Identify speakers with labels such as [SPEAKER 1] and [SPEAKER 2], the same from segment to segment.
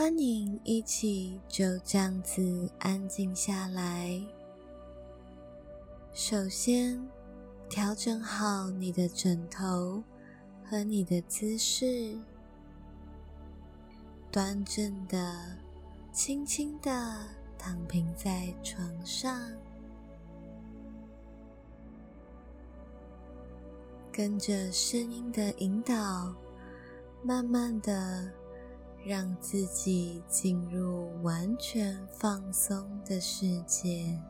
[SPEAKER 1] 欢迎一起就这样子安静下来。首先，调整好你的枕头和你的姿势，端正的、轻轻的躺平在床上，跟着声音的引导，慢慢的。让自己进入完全放松的世界，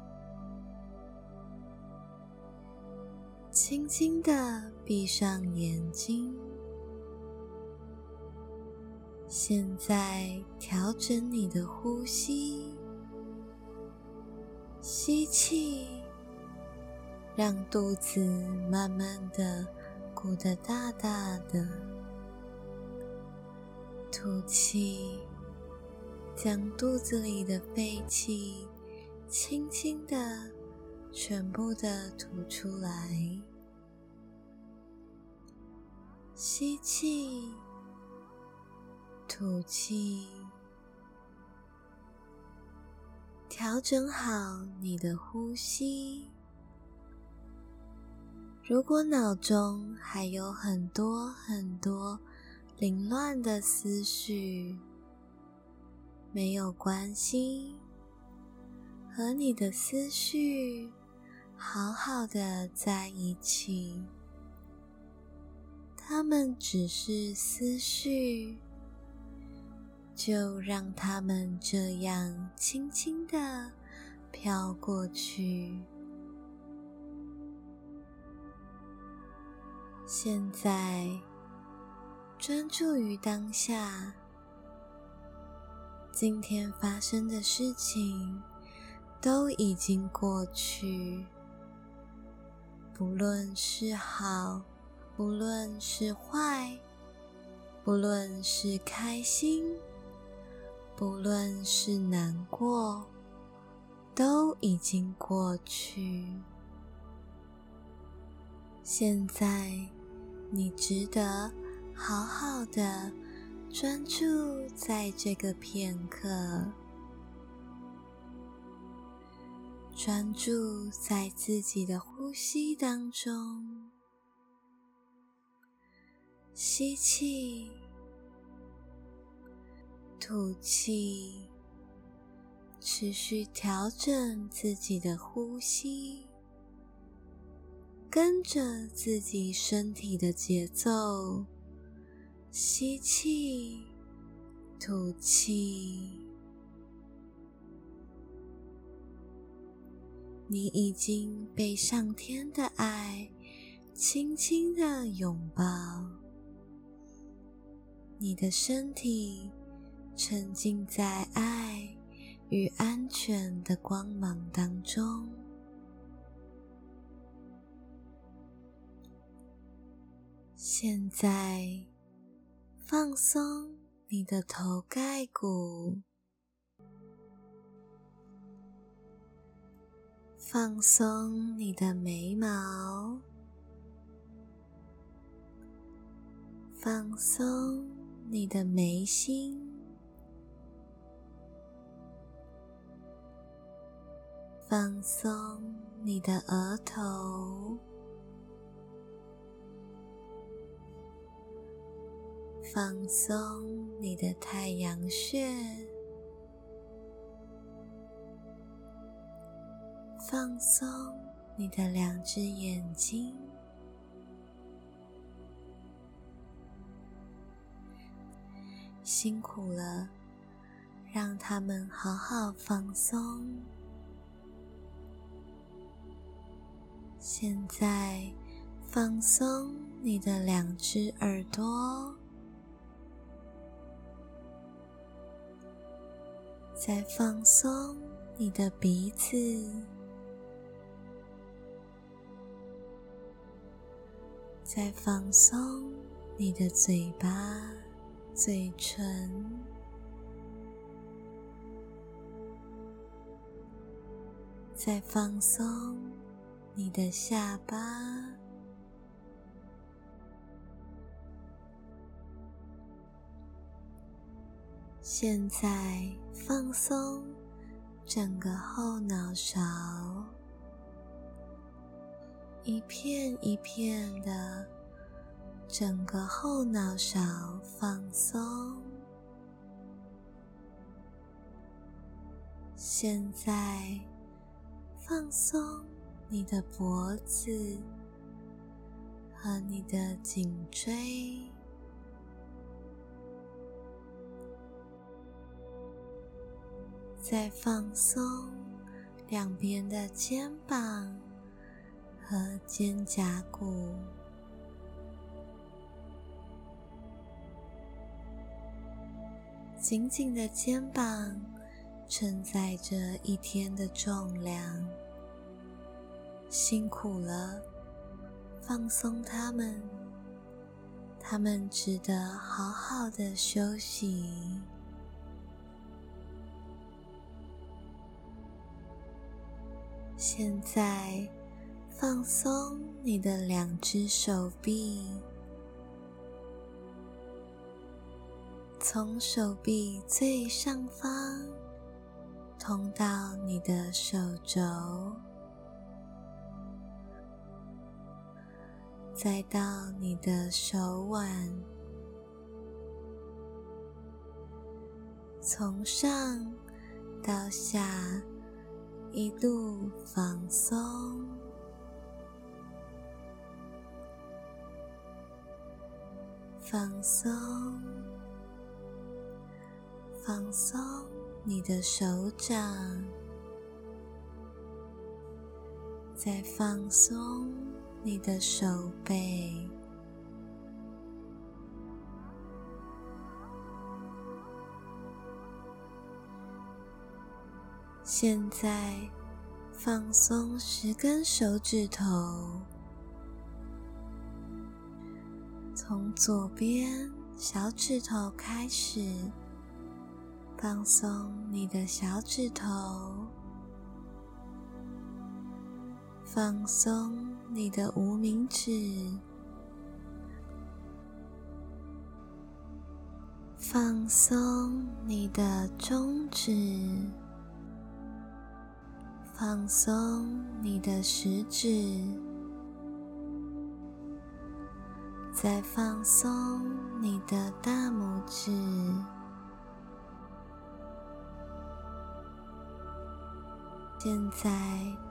[SPEAKER 1] 轻轻的闭上眼睛。现在调整你的呼吸，吸气，让肚子慢慢的鼓得大大的。吐气，将肚子里的废气轻轻的、全部的吐出来。吸气，吐气，调整好你的呼吸。如果脑中还有很多很多，凌乱的思绪没有关系，和你的思绪好好的在一起。他们只是思绪，就让他们这样轻轻的飘过去。现在。专注于当下，今天发生的事情都已经过去。不论是好，不论是坏，不论是开心，不论是难过，都已经过去。现在，你值得。好好的专注在这个片刻，专注在自己的呼吸当中，吸气，吐气，持续调整自己的呼吸，跟着自己身体的节奏。吸气，吐气。你已经被上天的爱轻轻的拥抱，你的身体沉浸在爱与安全的光芒当中。现在。放松你的头盖骨，放松你的眉毛，放松你的眉心，放松你的额头。放松你的太阳穴，放松你的两只眼睛，辛苦了，让他们好好放松。现在放松你的两只耳朵。再放松你的鼻子，再放松你的嘴巴、嘴唇，再放松你的下巴。现在放松整个后脑勺，一片一片的，整个后脑勺放松。现在放松你的脖子和你的颈椎，再放松两边的肩膀和肩胛骨，紧紧的肩膀。承载着一天的重量，辛苦了，放松他们，他们值得好好的休息。现在，放松你的两只手臂，从手臂最上方。通到你的手肘，再到你的手腕，从上到下一路放松，放松，放松。你的手掌，再放松你的手背，现在放松十根手指头，从左边小指头开始。放松你的小指头，放松你的无名指，放松你的中指，放松你的食指，再放松你的大拇指。现在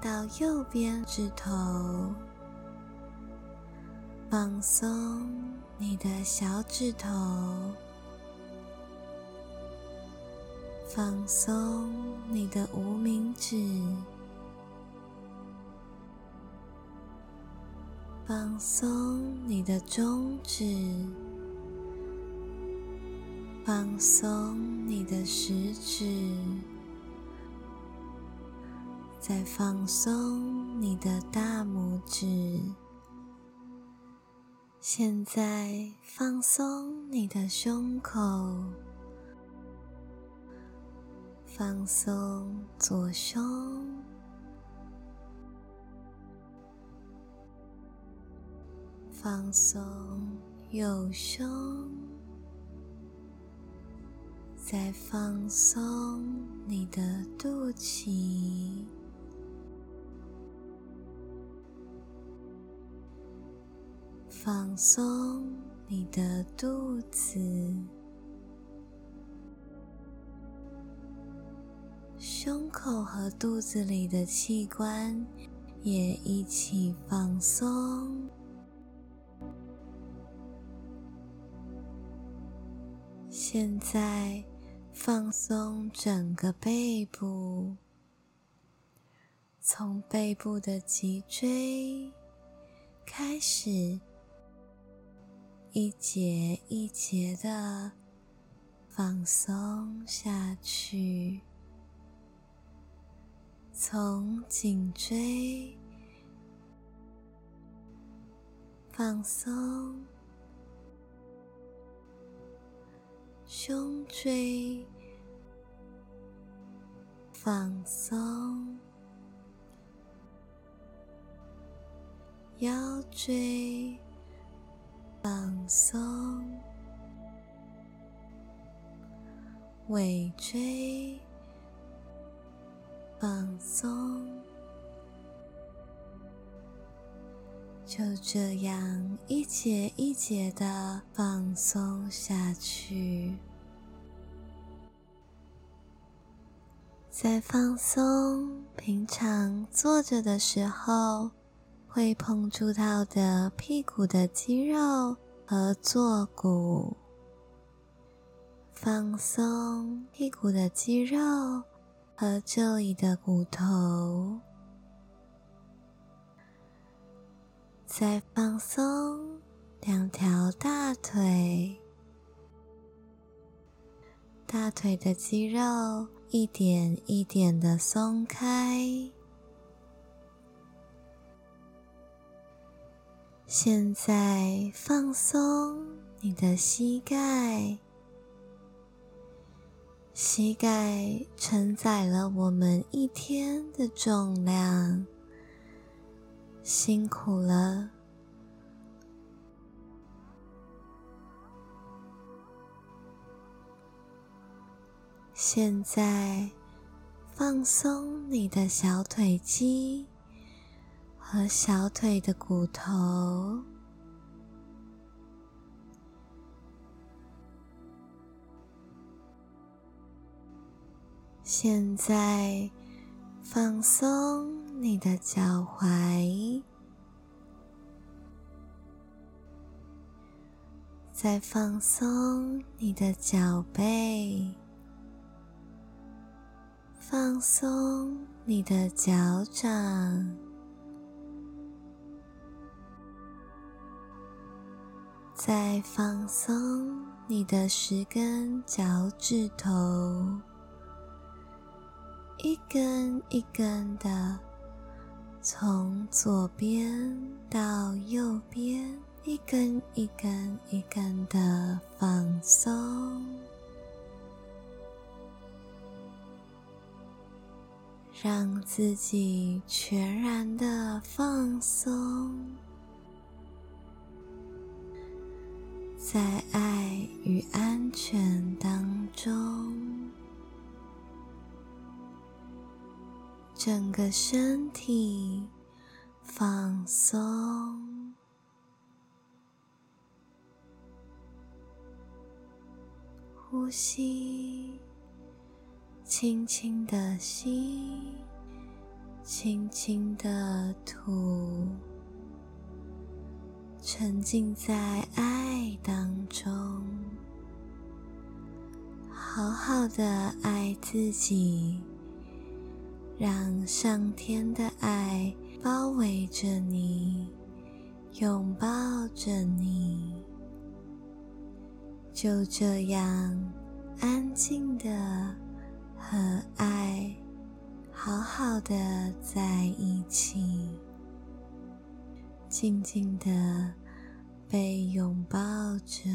[SPEAKER 1] 到右边指头，放松你的小指头，放松你的无名指，放松你的中指，放松你的食指。再放松你的大拇指，现在放松你的胸口，放松左胸，放松右胸，再放松你的肚脐。放松你的肚子，胸口和肚子里的器官也一起放松。现在放松整个背部，从背部的脊椎开始。一节一节的放松下去，从颈椎放松，胸椎放松，腰椎。放松，尾椎放松，就这样一节一节的放松下去。在放松，平常坐着的时候会碰触到的屁股的肌肉和坐骨，放松屁股的肌肉和这里的骨头，再放松两条大腿，大腿的肌肉。一点一点的松开。现在放松你的膝盖，膝盖承载了我们一天的重量，辛苦了。现在，放松你的小腿肌和小腿的骨头。现在，放松你的脚踝，再放松你的脚背。放松你的脚掌，再放松你的十根脚趾头，一根一根的从左边到右边，一根一根一根的放松。让自己全然的放松，在爱与安全当中，整个身体放松，呼吸。轻轻的吸，轻轻的吐，沉浸在爱当中，好好的爱自己，让上天的爱包围着你，拥抱着你，就这样安静的。和爱好好的在一起，静静的被拥抱着。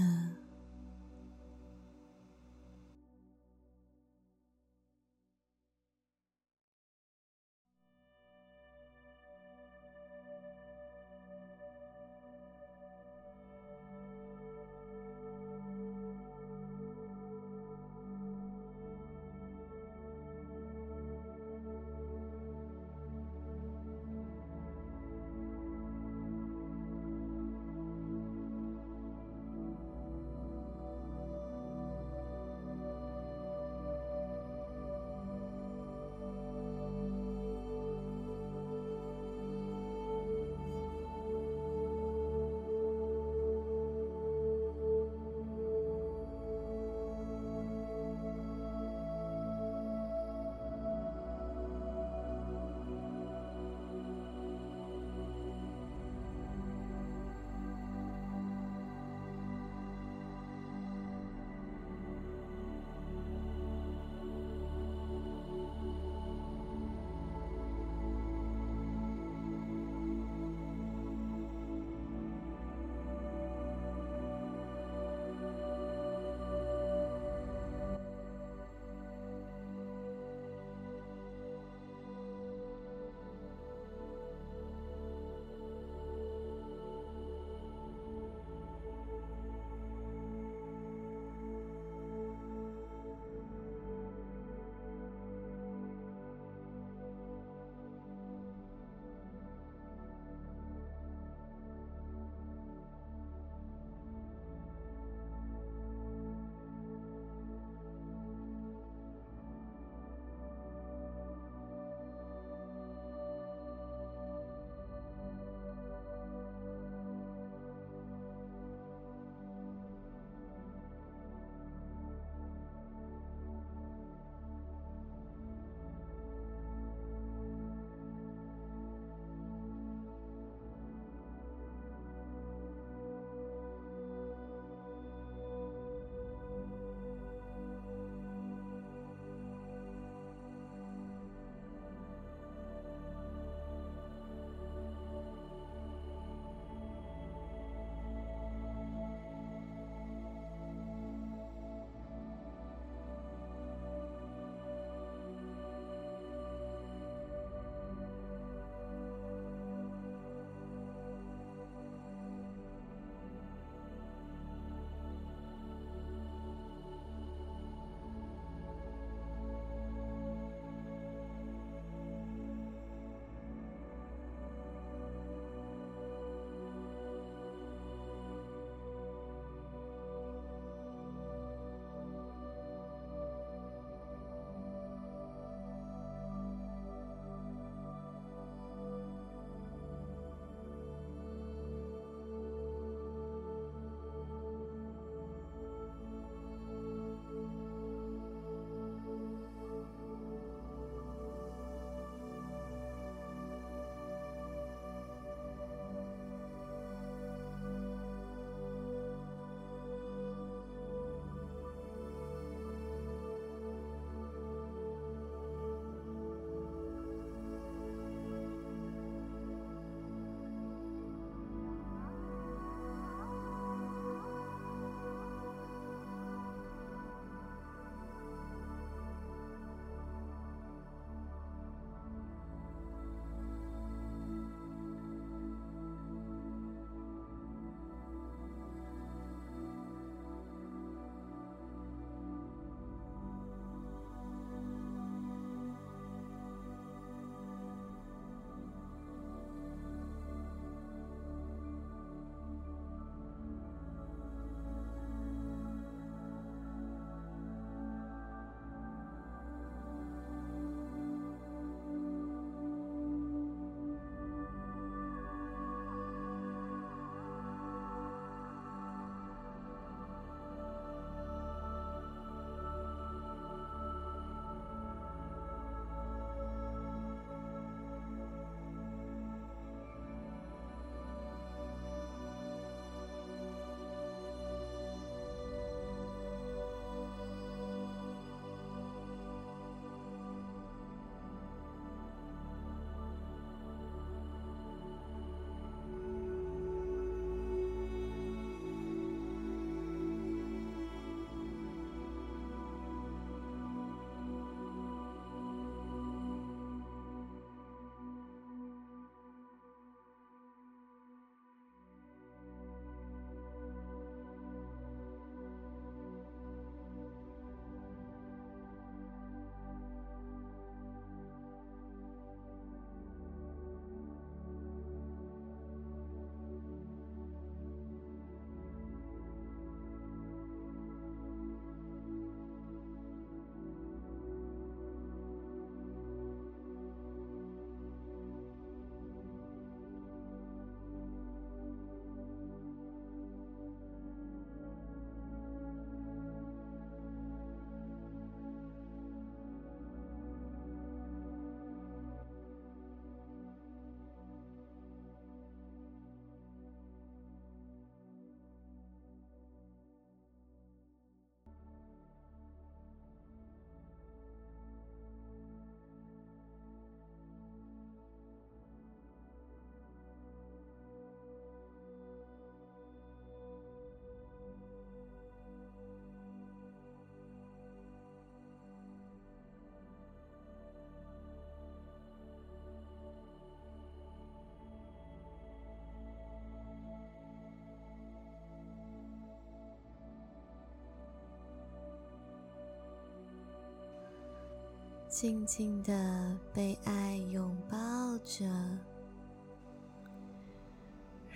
[SPEAKER 1] 静静的被爱拥抱着。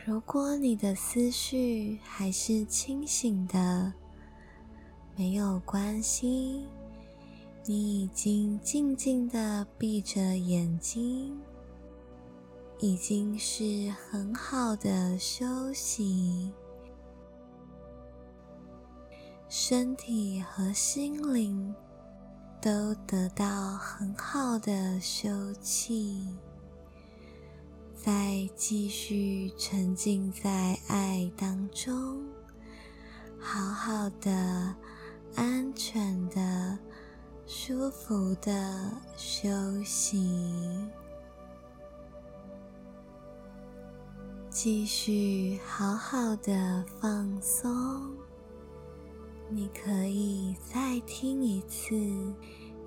[SPEAKER 1] 如果你的思绪还是清醒的，没有关系，你已经静静的闭着眼睛，已经是很好的休息。身体和心灵都得到很好的休憩，再继续沉浸在爱当中，好好的、安全的、舒服的休息，继续好好的放松。你可以再听一次，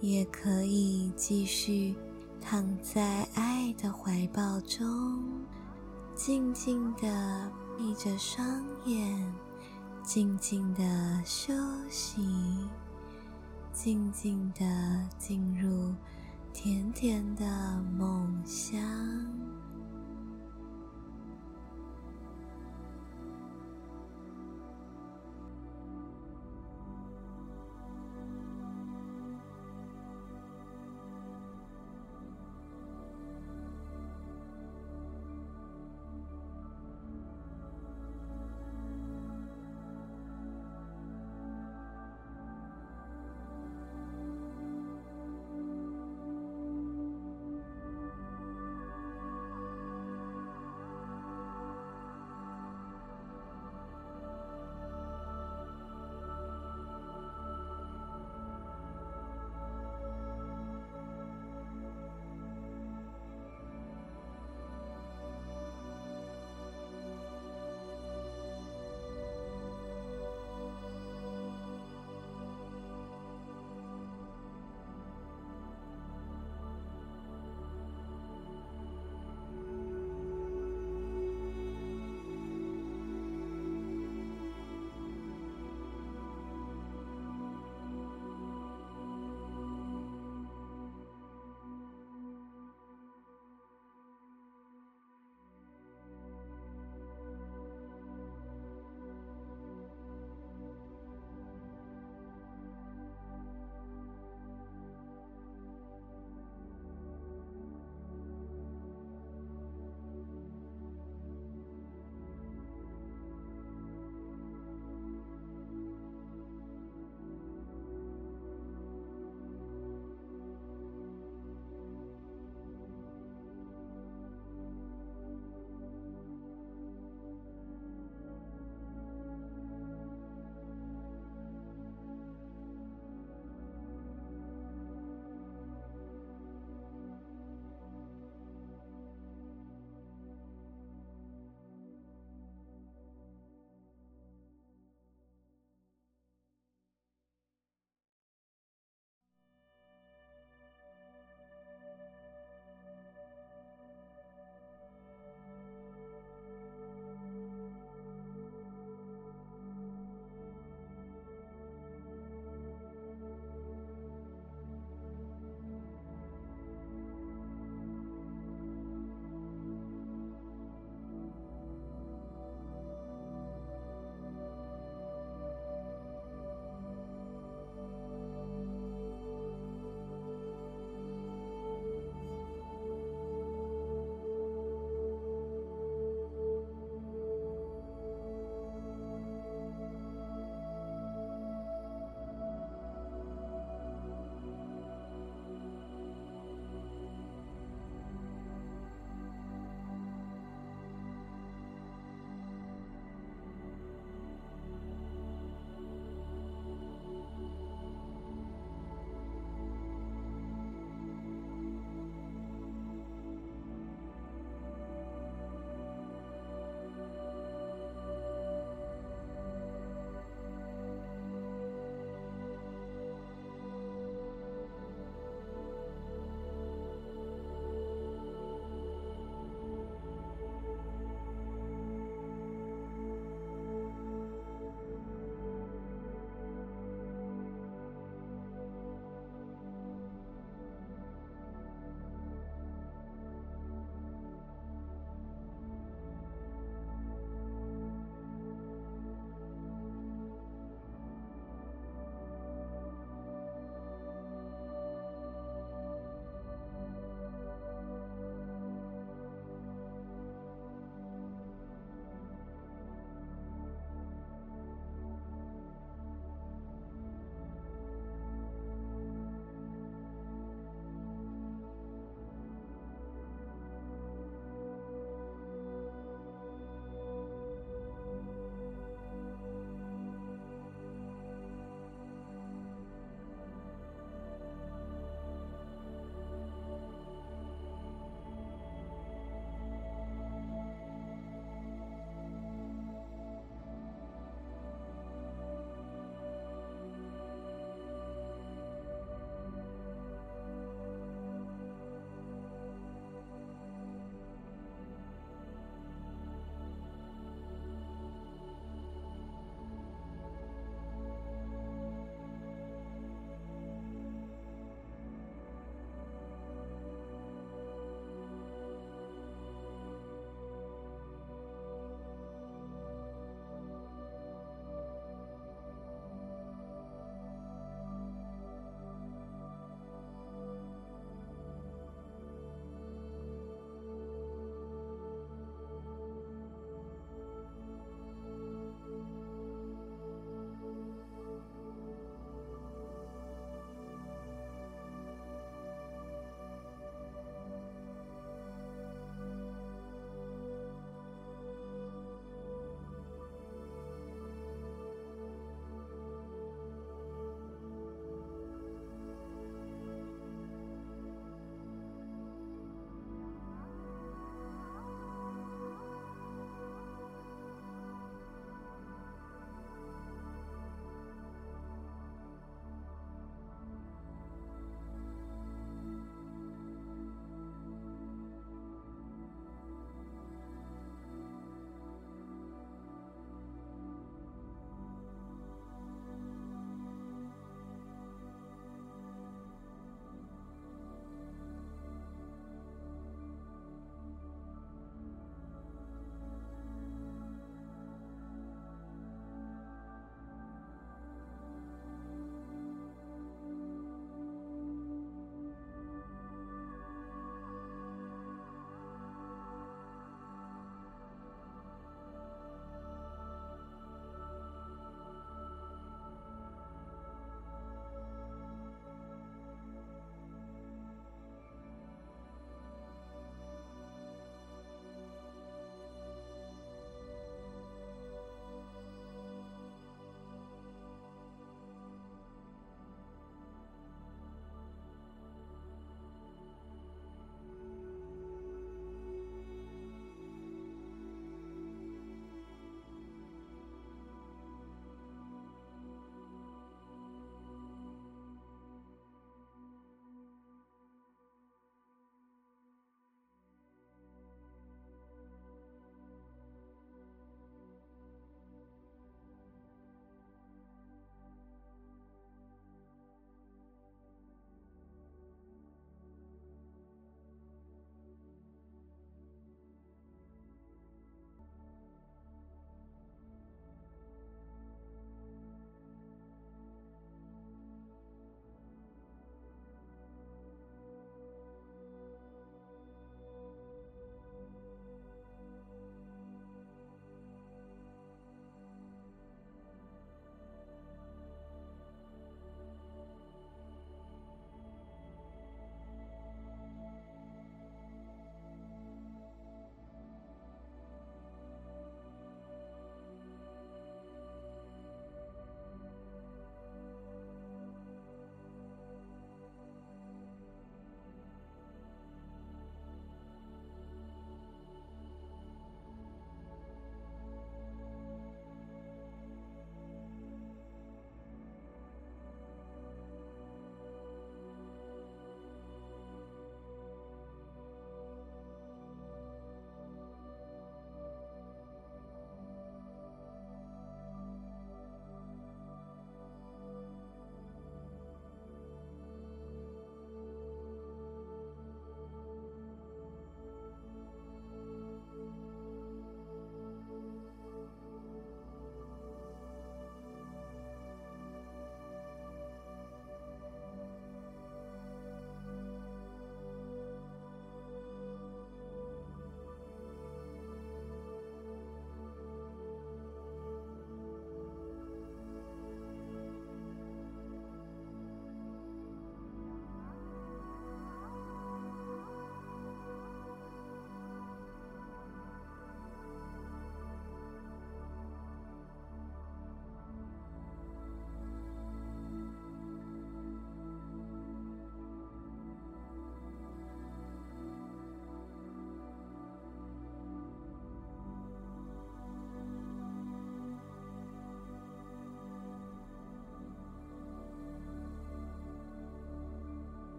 [SPEAKER 1] 也可以继续躺在爱的怀抱中，静静的闭着双眼，静静的休息，静静的进入甜甜的梦乡。